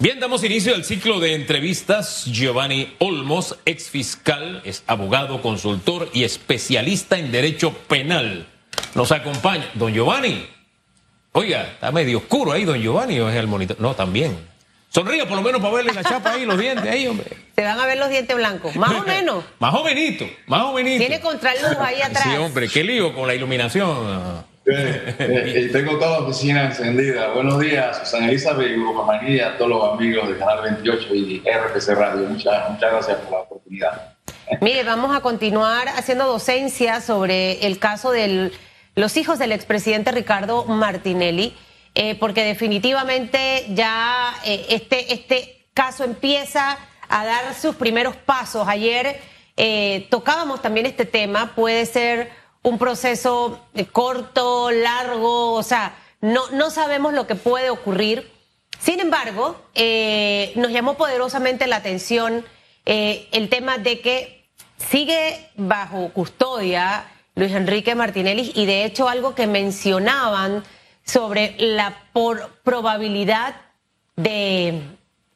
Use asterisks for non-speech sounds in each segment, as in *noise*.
Bien, damos inicio al ciclo de entrevistas. Giovanni Olmos, ex fiscal, es abogado, consultor y especialista en derecho penal. Nos acompaña. Don Giovanni. Oiga, está medio oscuro ahí, don Giovanni, o es el monitor. No, también. Sonríe por lo menos para verle la chapa ahí, los dientes ahí, hombre. Se van a ver los dientes blancos, más o menos. *laughs* más jovenito, más jovenito. Tiene contraluz ahí atrás. Sí, hombre, qué lío con la iluminación. Eh, eh, tengo toda la oficina encendida. Buenos días, Susana Elizabeth y Hugo y a todos los amigos de Canal 28 y RPC Radio. Muchas, muchas gracias por la oportunidad. Mire, vamos a continuar haciendo docencia sobre el caso de los hijos del expresidente Ricardo Martinelli, eh, porque definitivamente ya este, este caso empieza a dar sus primeros pasos. Ayer tocábamos también este tema, puede ser un proceso eh, corto, largo, o sea, no, no sabemos lo que puede ocurrir. Sin embargo, eh, nos llamó poderosamente la atención eh, el tema de que sigue bajo custodia Luis Enrique Martinelli y de hecho algo que mencionaban sobre la por probabilidad de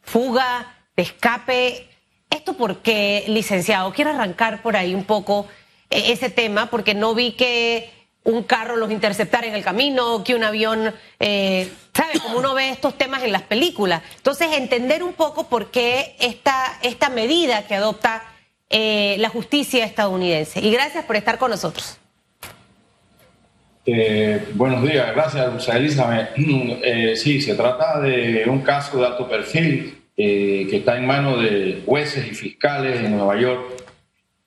fuga, de escape. ¿Esto por qué, licenciado? Quiero arrancar por ahí un poco ese tema porque no vi que un carro los interceptara en el camino, que un avión, eh, ¿sabe? Como uno ve estos temas en las películas. Entonces, entender un poco por qué esta, esta medida que adopta eh, la justicia estadounidense. Y gracias por estar con nosotros. Eh, buenos días, gracias, Luisa Elizabeth. Eh, sí, se trata de un caso de alto perfil que está en manos de jueces y fiscales en Nueva York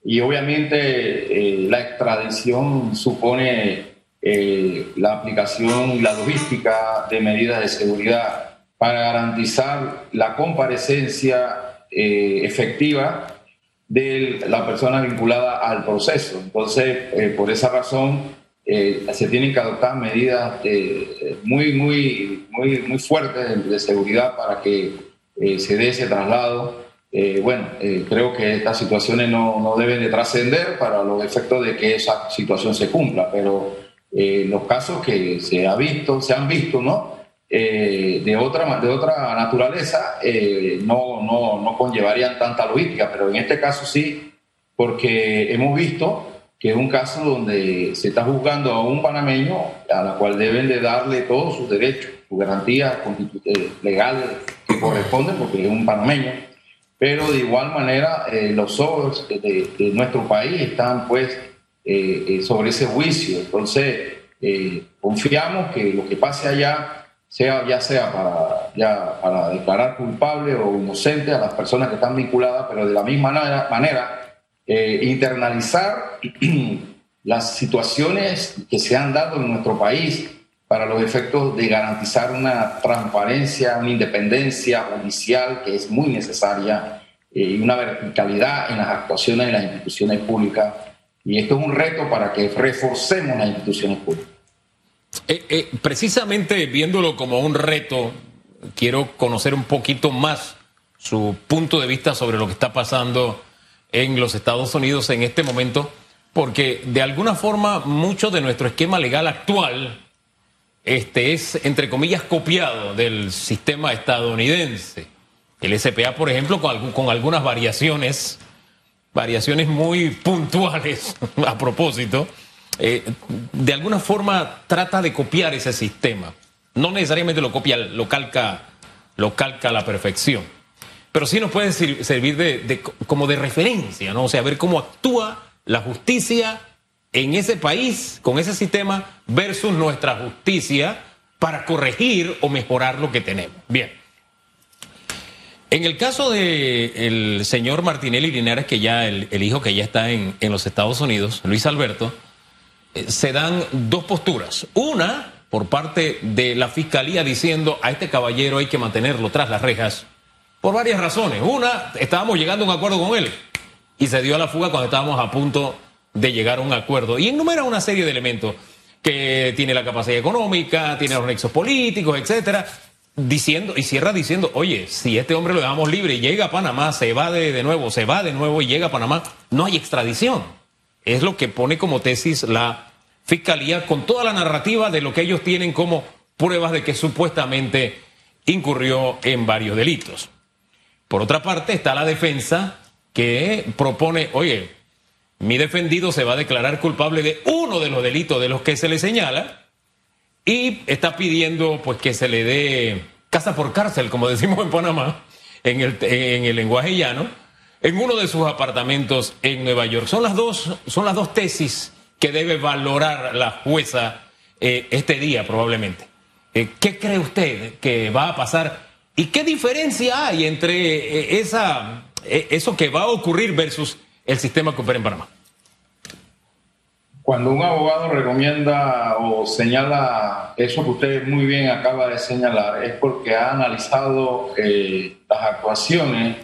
y obviamente eh, la extradición supone eh, la aplicación la logística de medidas de seguridad para garantizar la comparecencia eh, efectiva de la persona vinculada al proceso. Entonces, por esa razón, se tienen que adoptar medidas muy, muy, muy, muy fuertes de seguridad para que se dé ese traslado eh, bueno, eh, creo que estas situaciones no, no deben de trascender para los efectos de que esa situación se cumpla, pero eh, los casos que se, ha visto, se han visto, ¿no? de, otra, de otra naturaleza no, no, no conllevarían tanta logística, pero en este caso sí, porque hemos visto que es un caso donde se está juzgando a un panameño a la cual deben de darle todos sus derechos, sus garantías legales que corresponden, porque es un panameño pero de igual manera eh, los ojos de, nuestro país están pues eh, eh, sobre ese juicio. Entonces, confiamos que lo que pase allá sea ya sea para, ya para declarar culpable o inocente a las personas que están vinculadas, pero de la misma manera, manera internalizar *clears throat* las situaciones que se han dado en nuestro país para los efectos de garantizar una transparencia, una independencia judicial que es muy necesaria eh, y una verticalidad en las actuaciones de las instituciones públicas. Y esto es un reto para que reforcemos las instituciones públicas. Eh, eh, precisamente viéndolo como un reto, quiero conocer un poquito más su punto de vista sobre lo que está pasando en los Estados Unidos en este momento, porque de alguna forma mucho de nuestro esquema legal actual este es, entre comillas, copiado del sistema estadounidense. El SPA, por ejemplo, con, algunas variaciones, variaciones muy puntuales *laughs* a propósito, eh, de alguna forma trata de copiar ese sistema. No necesariamente lo copia, lo calca, lo calca a la perfección. Pero sí nos puede servir de, como de referencia, ¿no? O sea, ver cómo actúa la justicia en ese país, con ese sistema, versus nuestra justicia para corregir o mejorar lo que tenemos. Bien. En el caso del señor Martinelli Linares, que ya el, hijo que ya está en, los Estados Unidos, Luis Alberto, eh, se dan dos posturas. Una, por parte de la fiscalía diciendo a este caballero hay que mantenerlo tras las rejas, por varias razones. Una, estábamos llegando a un acuerdo con él y se dio a la fuga cuando estábamos a punto de llegar a un acuerdo. Y enumera una serie de elementos que tiene la capacidad económica, tiene los nexos políticos, etcétera, diciendo, y cierra diciendo, oye, si este hombre lo dejamos libre y llega a Panamá, se va de, de nuevo, se va de nuevo y llega a Panamá, no hay extradición. Es lo que pone como tesis la fiscalía con toda la narrativa de lo que ellos tienen como pruebas de que supuestamente incurrió en varios delitos. Por otra parte está la defensa que propone, oye, mi defendido se va a declarar culpable de uno de los delitos de los que se le señala y está pidiendo pues que se le dé casa por cárcel, como decimos en Panamá, en el, en el lenguaje llano, en uno de sus apartamentos en Nueva York. Son las dos, son las dos tesis que debe valorar la jueza eh, este día probablemente. Eh, ¿Qué cree usted que va a pasar? ¿Y qué diferencia hay entre eh, esa, eso que va a ocurrir versus el sistema que opera en Panamá? Cuando un abogado recomienda o señala eso que usted muy bien acaba de señalar, es porque ha analizado las actuaciones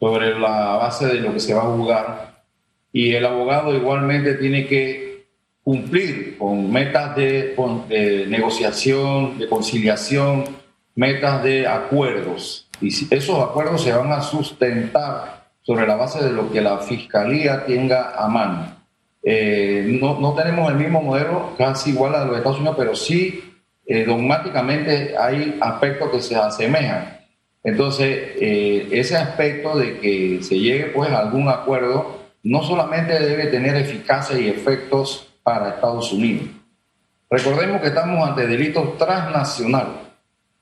sobre la base de lo que se va a juzgar y el abogado igualmente tiene que cumplir con metas de, negociación, de conciliación, metas de acuerdos. Y esos acuerdos se van a sustentar sobre la base de lo que la fiscalía tenga a mano. Eh, no, no, tenemos el mismo modelo casi igual a los Estados Unidos, pero sí eh, dogmáticamente hay aspectos que se asemejan. Entonces, eh, ese aspecto de que se llegue pues a algún acuerdo no solamente debe tener eficacia y efectos para Estados Unidos. Recordemos que estamos ante delitos transnacionales.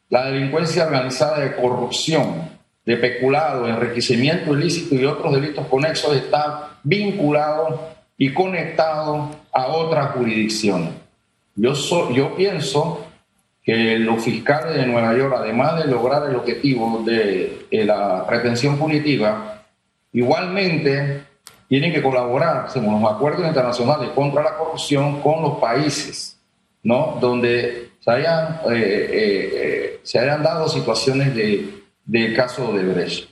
La delincuencia organizada de corrupción, de peculado, enriquecimiento ilícito y otros delitos conexos está vinculado y conectado a otras jurisdicciones. Yo, yo pienso que los fiscales de Nueva York, además de lograr el objetivo de, la retención punitiva, igualmente tienen que colaborar, según los acuerdos internacionales contra la corrupción, con los países, ¿no? Donde se hayan, eh, eh, eh, se hayan dado situaciones de, de caso de Brecht.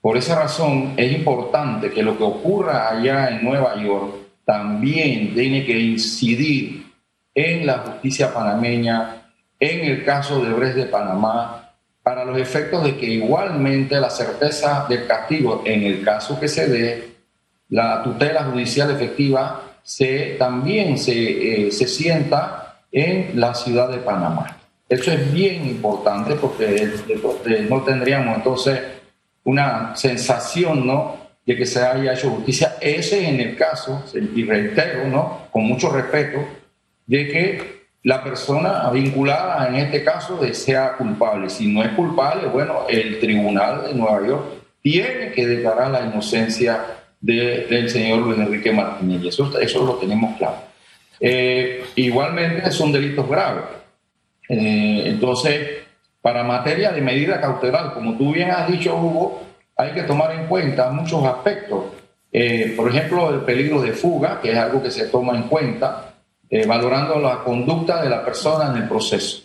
Por esa razón es importante que lo que ocurra allá en Nueva York también tiene que incidir en la justicia panameña en el caso de Brecht de Panamá, para los efectos de que igualmente la certeza del castigo, en el caso que se dé, la tutela judicial efectiva se, también se, eh, se sienta en la ciudad de Panamá. Eso es bien importante porque no tendríamos entonces una sensación ¿no? de que se haya hecho justicia. Ese es en el caso, y reitero, ¿no? con mucho respeto, de que la persona vinculada en este caso sea culpable. Si no es culpable, bueno, el tribunal de Nueva York tiene que declarar la inocencia del señor Luis Enrique Martínez. Eso, eso lo tenemos claro. Eh, igualmente son delitos graves. Eh, entonces, para materia de medida cautelar, como tú bien has dicho, Hugo, hay que tomar en cuenta muchos aspectos. Eh, por ejemplo, el peligro de fuga, que es algo que se toma en cuenta eh, valorando la conducta de la persona en el proceso,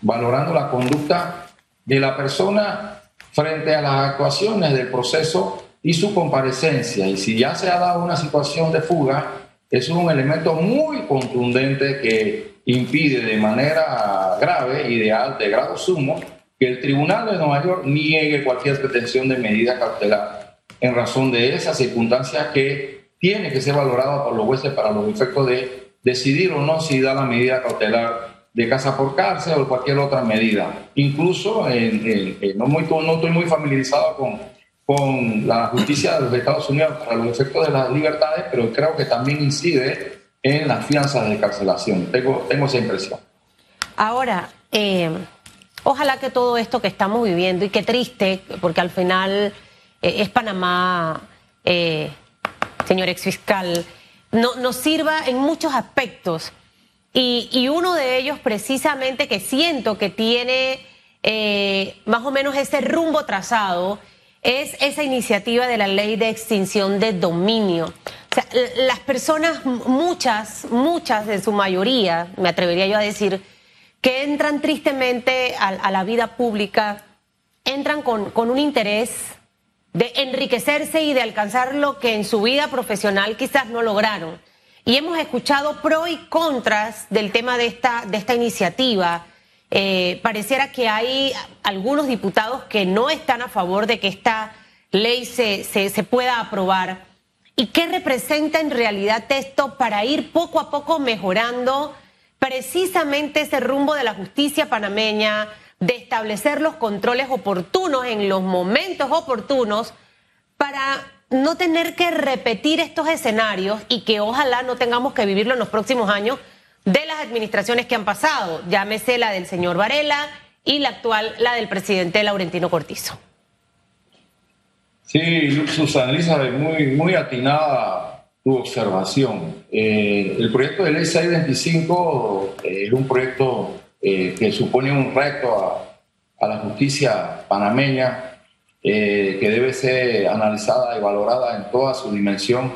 valorando la conducta de la persona frente a las actuaciones del proceso y su comparecencia. Y si ya se ha dado una situación de fuga, es un elemento muy contundente que impide de manera grave y de, de grado sumo que el Tribunal de Nueva York niegue cualquier pretensión de medida cautelar en razón de esa circunstancia que tiene que ser valorada por los jueces para los efectos de decidir o no si da la medida cautelar de casa por cárcel o cualquier otra medida. Incluso no, muy, no estoy muy familiarizado con, con la justicia de los Estados Unidos para los efectos de las libertades, pero creo que también incide en las fianzas de carcelación. Tengo, tengo esa impresión. Ahora, eh, ojalá que todo esto que estamos viviendo, y qué triste, porque al final eh, es Panamá, eh, señor exfiscal, no, nos sirva en muchos aspectos. Y, uno de ellos precisamente que siento que tiene eh, más o menos ese rumbo trazado es esa iniciativa de la ley de extinción de dominio. Las personas, muchas, muchas de su mayoría, me atrevería yo a decir, que entran tristemente a, la vida pública, entran con, con un interés de enriquecerse y de alcanzar lo que en su vida profesional quizás no lograron. Y hemos escuchado pro y contras del tema de esta, de esta iniciativa. Eh, pareciera que hay algunos diputados que no están a favor de que esta ley se, se pueda aprobar. ¿Y qué representa en realidad esto para ir poco a poco mejorando precisamente ese rumbo de la justicia panameña, de establecer los controles oportunos en los momentos oportunos para no tener que repetir estos escenarios y que ojalá no tengamos que vivirlo en los próximos años de las administraciones que han pasado, llámese la del señor Varela y la actual, la del presidente Laurentino Cortizo. Sí, Susana Elizabeth, muy, muy atinada tu observación. Eh, el proyecto de ley 625 eh, es un proyecto eh, que supone un reto a, la justicia panameña que debe ser analizada y valorada en toda su dimensión.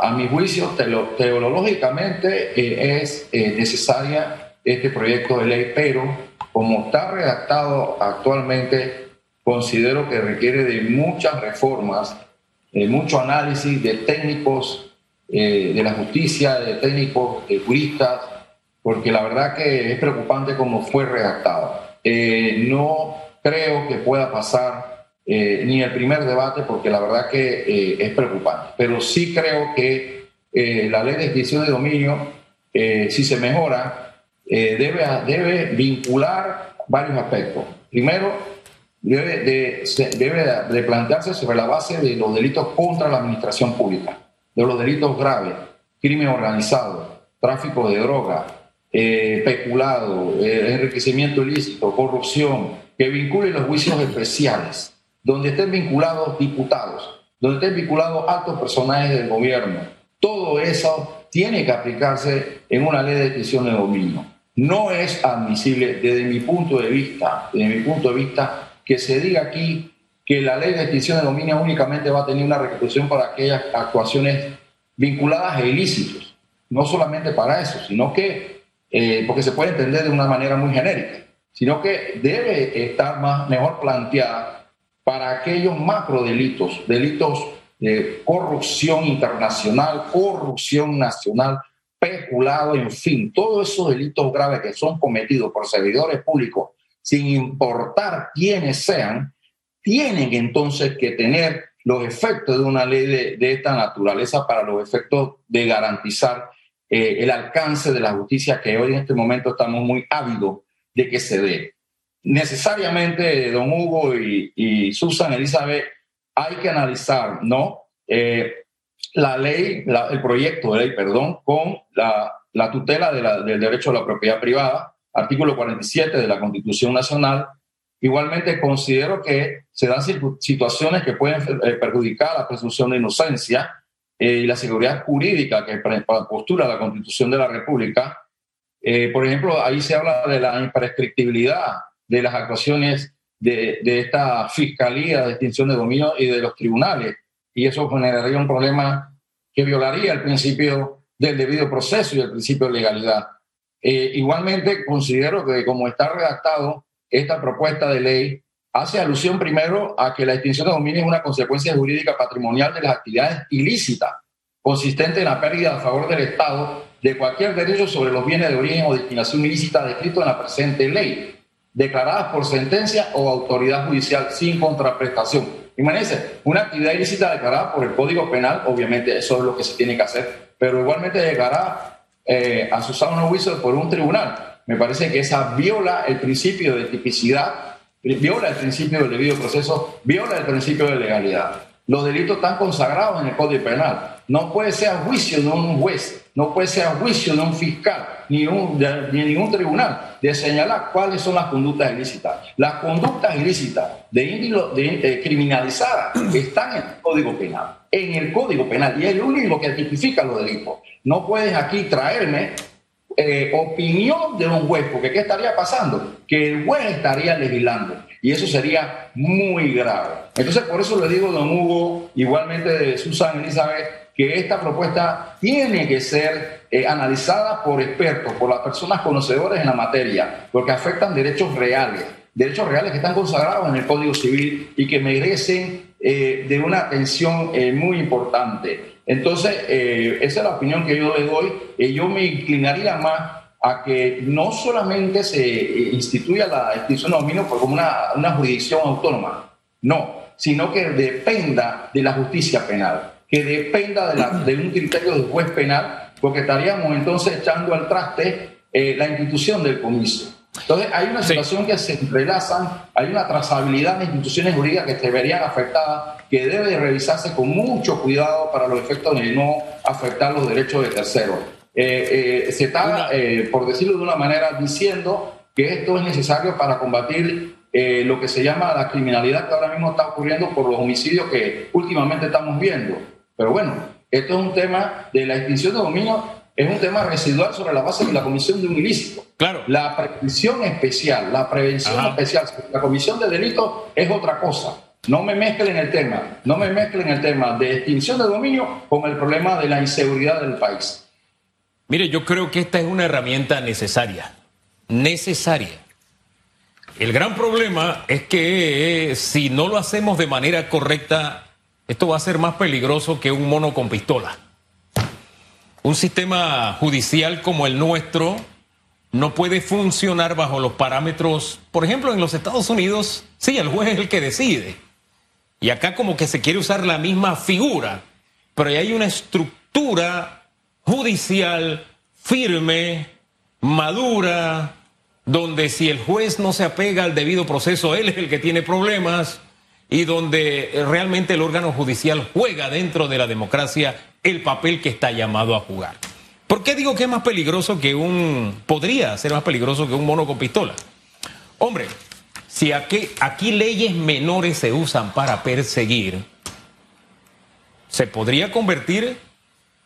A mi juicio, teológicamente es necesaria este proyecto de ley, pero como está redactado actualmente, considero que requiere de muchas reformas, de mucho análisis de técnicos de la justicia, de técnicos, de juristas, porque la verdad que es preocupante cómo fue redactado. no creo que pueda pasar eh, ni el primer debate porque la verdad que eh, es preocupante. Pero sí creo que eh, la ley de extinción de dominio, si se mejora, debe, debe vincular varios aspectos. Primero, debe de, debe de plantearse sobre la base de los delitos contra la administración pública, de los delitos graves, crimen organizado, tráfico de droga, peculado, enriquecimiento ilícito, corrupción, que vincule los juicios especiales, donde estén vinculados diputados, donde estén vinculados altos personajes del gobierno. Todo eso tiene que aplicarse en una ley de extinción de dominio. No es admisible desde mi punto de vista, desde mi punto de vista, que se diga aquí que la ley de extinción de dominio únicamente va a tener una repercusión para aquellas actuaciones vinculadas a ilícitos. No solamente para eso, sino que, eh, porque se puede entender de una manera muy genérica sino que debe estar más, mejor planteada para aquellos macro delitos, delitos de corrupción internacional, corrupción nacional, peculado, en fin, todos esos delitos graves que son cometidos por servidores públicos, sin importar quiénes sean, tienen entonces que tener los efectos de una ley de, esta naturaleza para los efectos de garantizar eh, el alcance de la justicia que hoy en este momento estamos muy ávidos de que se dé. Necesariamente, don Hugo y, Susan Elizabeth, hay que analizar, ¿no? Eh, la ley, el proyecto de ley, perdón, con la, tutela del derecho a la propiedad privada, artículo 47 de la Constitución Nacional. Igualmente considero que se dan situaciones que pueden eh, perjudicar la presunción de inocencia eh, y la seguridad jurídica que postura la Constitución de la República, eh, por ejemplo, ahí se habla de la imprescriptibilidad de las actuaciones de, esta Fiscalía de Extinción de Dominio y de los tribunales. Y eso generaría un problema que violaría el principio del debido proceso y el principio de legalidad. Eh, igualmente, considero que como está redactado esta propuesta de ley, hace alusión primero a que la extinción de dominio es una consecuencia jurídica patrimonial de las actividades ilícitas, consistente en la pérdida a favor del Estado de cualquier derecho sobre los bienes de origen o destinación ilícita descrito en la presente ley, declaradas por sentencia o autoridad judicial sin contraprestación. Imagínense, una actividad ilícita declarada por el Código Penal, obviamente eso es lo que se tiene que hacer, pero igualmente declarada eh, a Susana juicio por un tribunal. Me parece que esa viola el principio de tipicidad, viola el principio del debido proceso, viola el principio de legalidad. Los delitos están consagrados en el Código Penal. No puede ser a juicio de un juez no puede ser a juicio de un fiscal ni, un, de, ningún tribunal de señalar cuáles son las conductas ilícitas. Las conductas ilícitas de, de, criminalizadas están en el Código Penal, en el Código Penal, y es el único que tipifica los delitos. No puedes aquí traerme eh, opinión de un juez, porque ¿qué estaría pasando? Que el juez estaría legislando y eso sería muy grave. Entonces, por eso le digo, don Hugo, igualmente de Susan Elizabeth, que esta propuesta tiene que ser eh, analizada por expertos, por las personas conocedoras en la materia, porque afectan derechos reales, derechos reales que están consagrados en el Código Civil y que merecen eh, de una atención eh, muy importante. Entonces, esa es la opinión que yo le doy. yo me inclinaría más a que no solamente se instituya la extinción de dominio como una, una jurisdicción autónoma, no, sino que dependa de la justicia penal que dependa de, un criterio del juez penal, porque estaríamos entonces echando al traste eh, la institución del comiso. Entonces, hay una situación que se entrelazan, hay una trazabilidad de instituciones jurídicas que se verían afectadas, que debe revisarse con mucho cuidado para los efectos de no afectar los derechos de terceros. Eh, eh, se está, eh, por decirlo de una manera, diciendo que esto es necesario para combatir lo que se llama la criminalidad que ahora mismo está ocurriendo por los homicidios que últimamente estamos viendo. Pero bueno, esto es un tema de la extinción de dominio es un tema residual sobre la base de la comisión de un ilícito. Claro. La prevención especial, la prevención especial, la comisión de delitos es otra cosa. No me mezclen el tema, no me mezclen el tema de extinción de dominio con el problema de la inseguridad del país. Mire, yo creo que esta es una herramienta necesaria, necesaria. El gran problema es que eh, si no lo hacemos de manera correcta, esto va a ser más peligroso que un mono con pistola. Un sistema judicial como el nuestro no puede funcionar bajo los parámetros, por ejemplo, en los Estados Unidos, sí, el juez es el que decide. Y acá como que se quiere usar la misma figura, pero hay una estructura judicial firme, madura, donde si el juez no se apega al debido proceso, él es el que tiene problemas y donde realmente el órgano judicial juega dentro de la democracia el papel que está llamado a jugar. ¿Por qué digo que es más peligroso que un... podría ser más peligroso que un mono con pistola? Hombre, si aquí, aquí leyes menores se usan para perseguir, ¿se podría convertir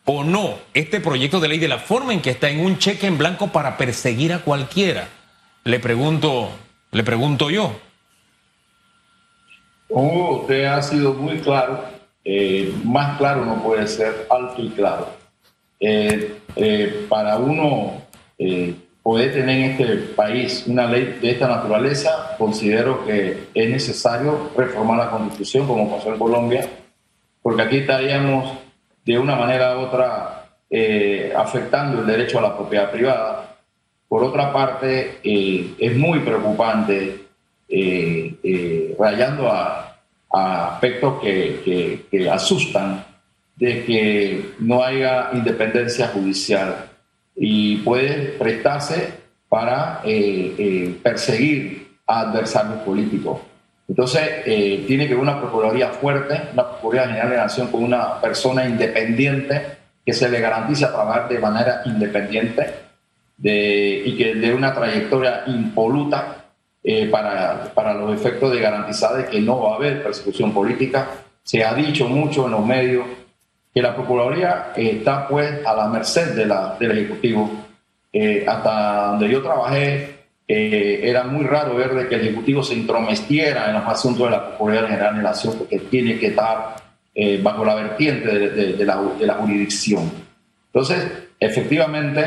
o no este proyecto de ley de la forma en que está en un cheque en blanco para perseguir a cualquiera? Le pregunto, le pregunto yo. Oh, usted ha sido muy claro eh, más claro no puede ser, alto y claro. Eh, eh, para uno poder tener en este país una ley de esta naturaleza, considero que es necesario reformar la constitución, como pasó en Colombia, porque aquí estaríamos de una manera u otra afectando el derecho a la propiedad privada. Por otra parte, es muy preocupante, rayando a a aspectos que, asustan de que no haya independencia judicial y puede prestarse para eh, eh, perseguir a adversarios políticos. Entonces, eh, tiene que haber una Procuraduría fuerte, una Procuraduría General de la Nación con una persona independiente que se le garantice trabajar de manera independiente de, y que dé una trayectoria impoluta eh, para, para, los efectos de garantizar de que no va a haber persecución política. Se ha dicho mucho en los medios que la Procuraduría está pues a la merced de la, del Ejecutivo. Eh, hasta donde yo trabajé eh, era muy raro ver de que el Ejecutivo se intrometiera en los asuntos de la Procuraduría General de la Nación porque tiene que estar bajo la vertiente de, de, la, de la jurisdicción. Entonces, efectivamente,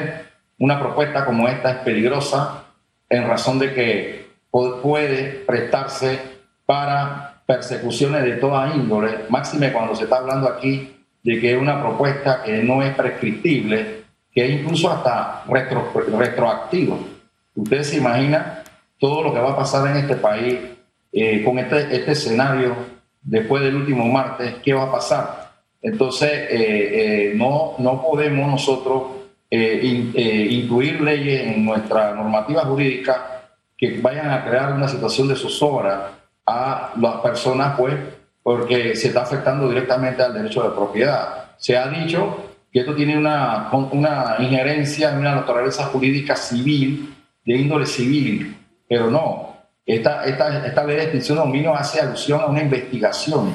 una propuesta como esta es peligrosa en razón de que puede prestarse para persecuciones de toda índole, máxime cuando se está hablando aquí de que es una propuesta que no es prescriptible, que es incluso hasta retro, retroactivo. Usted se imagina todo lo que va a pasar en este país eh, con este, este escenario después del último martes, ¿qué va a pasar? Entonces, eh, eh, no, no podemos nosotros incluir leyes en nuestra normativa jurídica que vayan a crear una situación de zozobra a las personas, pues, porque se está afectando directamente al derecho de propiedad. Se ha dicho que esto tiene una, una injerencia en una naturaleza jurídica civil, de índole civil, pero no. Esta, esta, esta ley de extinción de dominio hace alusión a una investigación.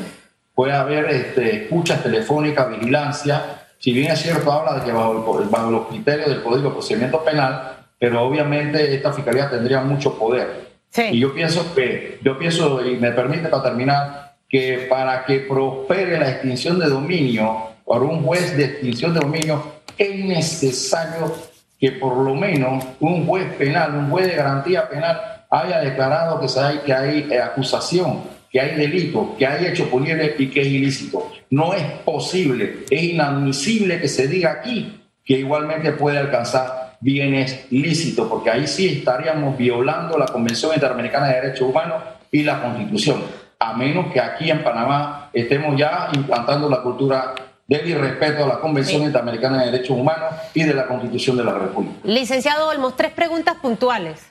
Puede haber este, escuchas telefónicas, vigilancia. Si bien es cierto, habla de que bajo, bajo los criterios del Código de Procedimiento Penal, pero obviamente esta fiscalía tendría mucho poder. Y yo pienso que, yo pienso, y me permite para terminar, que para que prospere la extinción de dominio, por un juez de extinción de dominio, es necesario que por lo menos un juez penal, un juez de garantía penal, haya declarado que, hay, que hay eh, acusación, que hay delito, que hay hecho punible y que es ilícito. No es posible, es inadmisible que se diga aquí que igualmente puede alcanzar bienes lícitos, porque ahí sí estaríamos violando la Convención Interamericana de Derechos Humanos y la Constitución, a menos que aquí en Panamá estemos ya implantando la cultura del irrespeto a la Convención Interamericana de Derechos Humanos y de la Constitución de la República. Licenciado Olmos, tres preguntas puntuales.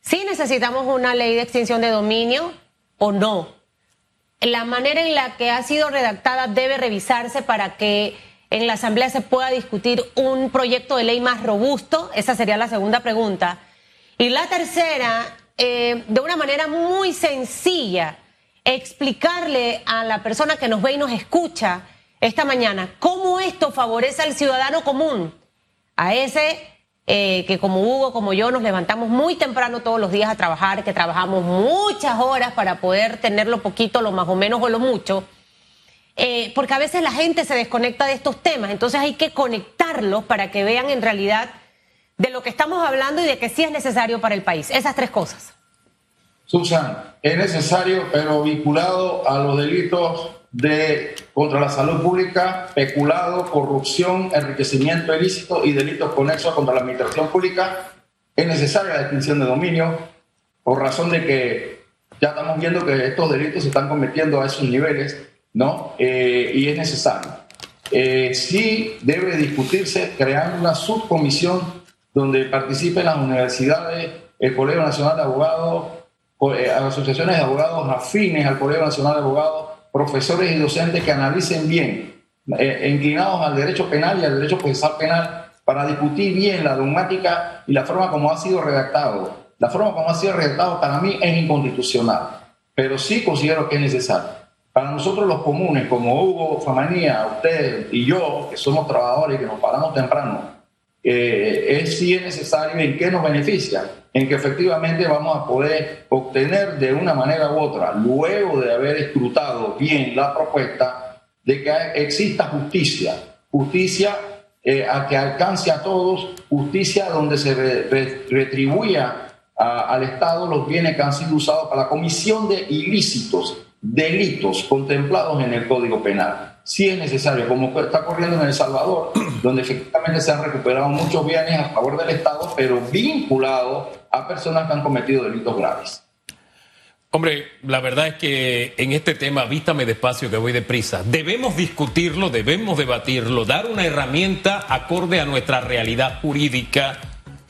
si necesitamos una ley de extinción de dominio o no. La manera en la que ha sido redactada debe revisarse para que en la Asamblea se pueda discutir un proyecto de ley más robusto. Esa sería la segunda pregunta. Y la tercera, eh, de una manera muy sencilla, explicarle a la persona que nos ve y nos escucha esta mañana cómo esto favorece al ciudadano común, a ese eh, que como Hugo, como yo, nos levantamos muy temprano todos los días a trabajar, que trabajamos muchas horas para poder tener lo poquito, lo más o menos o lo mucho, eh, porque a veces la gente se desconecta de estos temas, entonces hay que conectarlos para que vean en realidad de lo que estamos hablando y de que sí es necesario para el país. Esas tres cosas. Susan, es necesario, pero vinculado a los delitos de contra la salud pública, peculado, corrupción, enriquecimiento ilícito y delitos conexos contra la administración pública, es necesaria la extinción de dominio por razón de que ya estamos viendo que estos delitos se están cometiendo a esos niveles, ¿no? Eh, y es necesario. Eh, sí debe discutirse creando una subcomisión donde participen las universidades, el Colegio Nacional de Abogados, eh, asociaciones de abogados afines al Colegio Nacional de Abogados, profesores y docentes que analicen bien, eh, inclinados al derecho penal y al derecho procesal penal, para discutir bien la dogmática y la forma como ha sido redactado. La forma como ha sido redactado para mí es inconstitucional, pero sí considero que es necesario. Para nosotros los comunes, como Hugo Famanía, usted y yo, que somos trabajadores y que nos paramos temprano, eh, es si es necesario en qué nos beneficia, en que efectivamente vamos a poder obtener de una manera u otra, luego de haber escrutado bien la propuesta, de que exista justicia, justicia eh, a que alcance a todos, justicia donde se retribuya al Estado los bienes que han sido usados para la comisión de ilícitos, delitos contemplados en el Código Penal si es necesario, como está corriendo en El Salvador, donde efectivamente se han recuperado muchos bienes a favor del Estado, pero vinculados a personas que han cometido delitos graves. Hombre, la verdad es que en este tema, vístame despacio que voy deprisa, debemos discutirlo, debemos debatirlo, dar una herramienta acorde a nuestra realidad jurídica,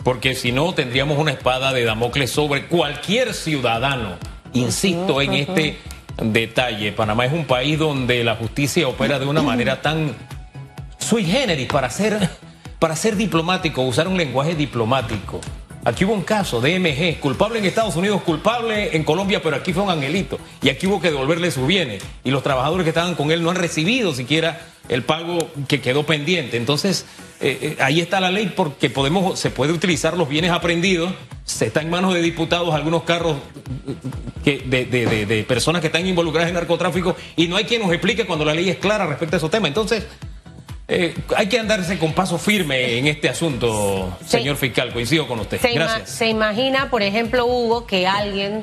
porque si no tendríamos una espada de Damocles sobre cualquier ciudadano. Insisto en este detalle. Panamá es un país donde la justicia opera de una manera tan sui generis para ser, para ser diplomático, usar un lenguaje diplomático. Aquí hubo un caso de MG, culpable en Estados Unidos, culpable en Colombia, pero aquí fue un angelito. Y aquí hubo que devolverle sus bienes. Y los trabajadores que estaban con él no han recibido siquiera el pago que quedó pendiente. Entonces, eh, eh, ahí está la ley porque podemos, se puede utilizar los bienes aprendidos. Se está en manos de diputados algunos carros que, de, de, personas que están involucradas en narcotráfico y no hay quien nos explique cuando la ley es clara respecto a esos temas. Entonces, eh, hay que andarse con paso firme en este asunto, señor fiscal. Coincido con usted. Gracias. se imagina, por ejemplo, Hugo, que alguien,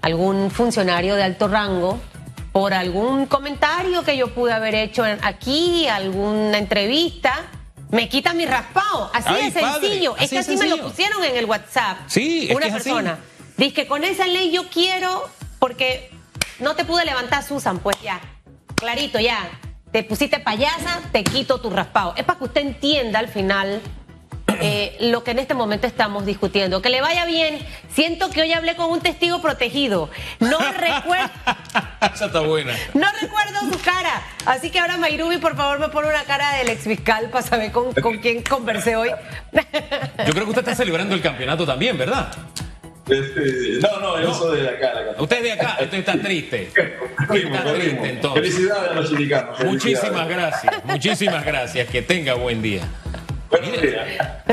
algún funcionario de alto rango, por algún comentario que yo pude haber hecho aquí, alguna entrevista, me quita mi raspado. Así de sencillo. es que así me lo pusieron en el WhatsApp. Sí, Una persona. Dice que con esa ley yo quiero, porque no te pude levantar, Susan, pues ya. Clarito, ya te pusiste payasa, te quito tu raspado. Es para que usted entienda al final eh, lo que en este momento estamos discutiendo. Que le vaya bien. Siento que hoy hablé con un testigo protegido. No *laughs* recuerdo. Esa está buena. No recuerdo su cara. Así que ahora Mayrubi, por favor, me pone una cara del ex fiscal para saber con, con quién conversé hoy. *laughs* Yo creo que usted está celebrando el campeonato también, ¿verdad? Este, no, no, yo soy de acá. Usted es de acá, usted está triste. *laughs* está triste entonces. Felicidades a los chilicanos. Muchísimas gracias, muchísimas gracias. Que tenga buen día. Buen día.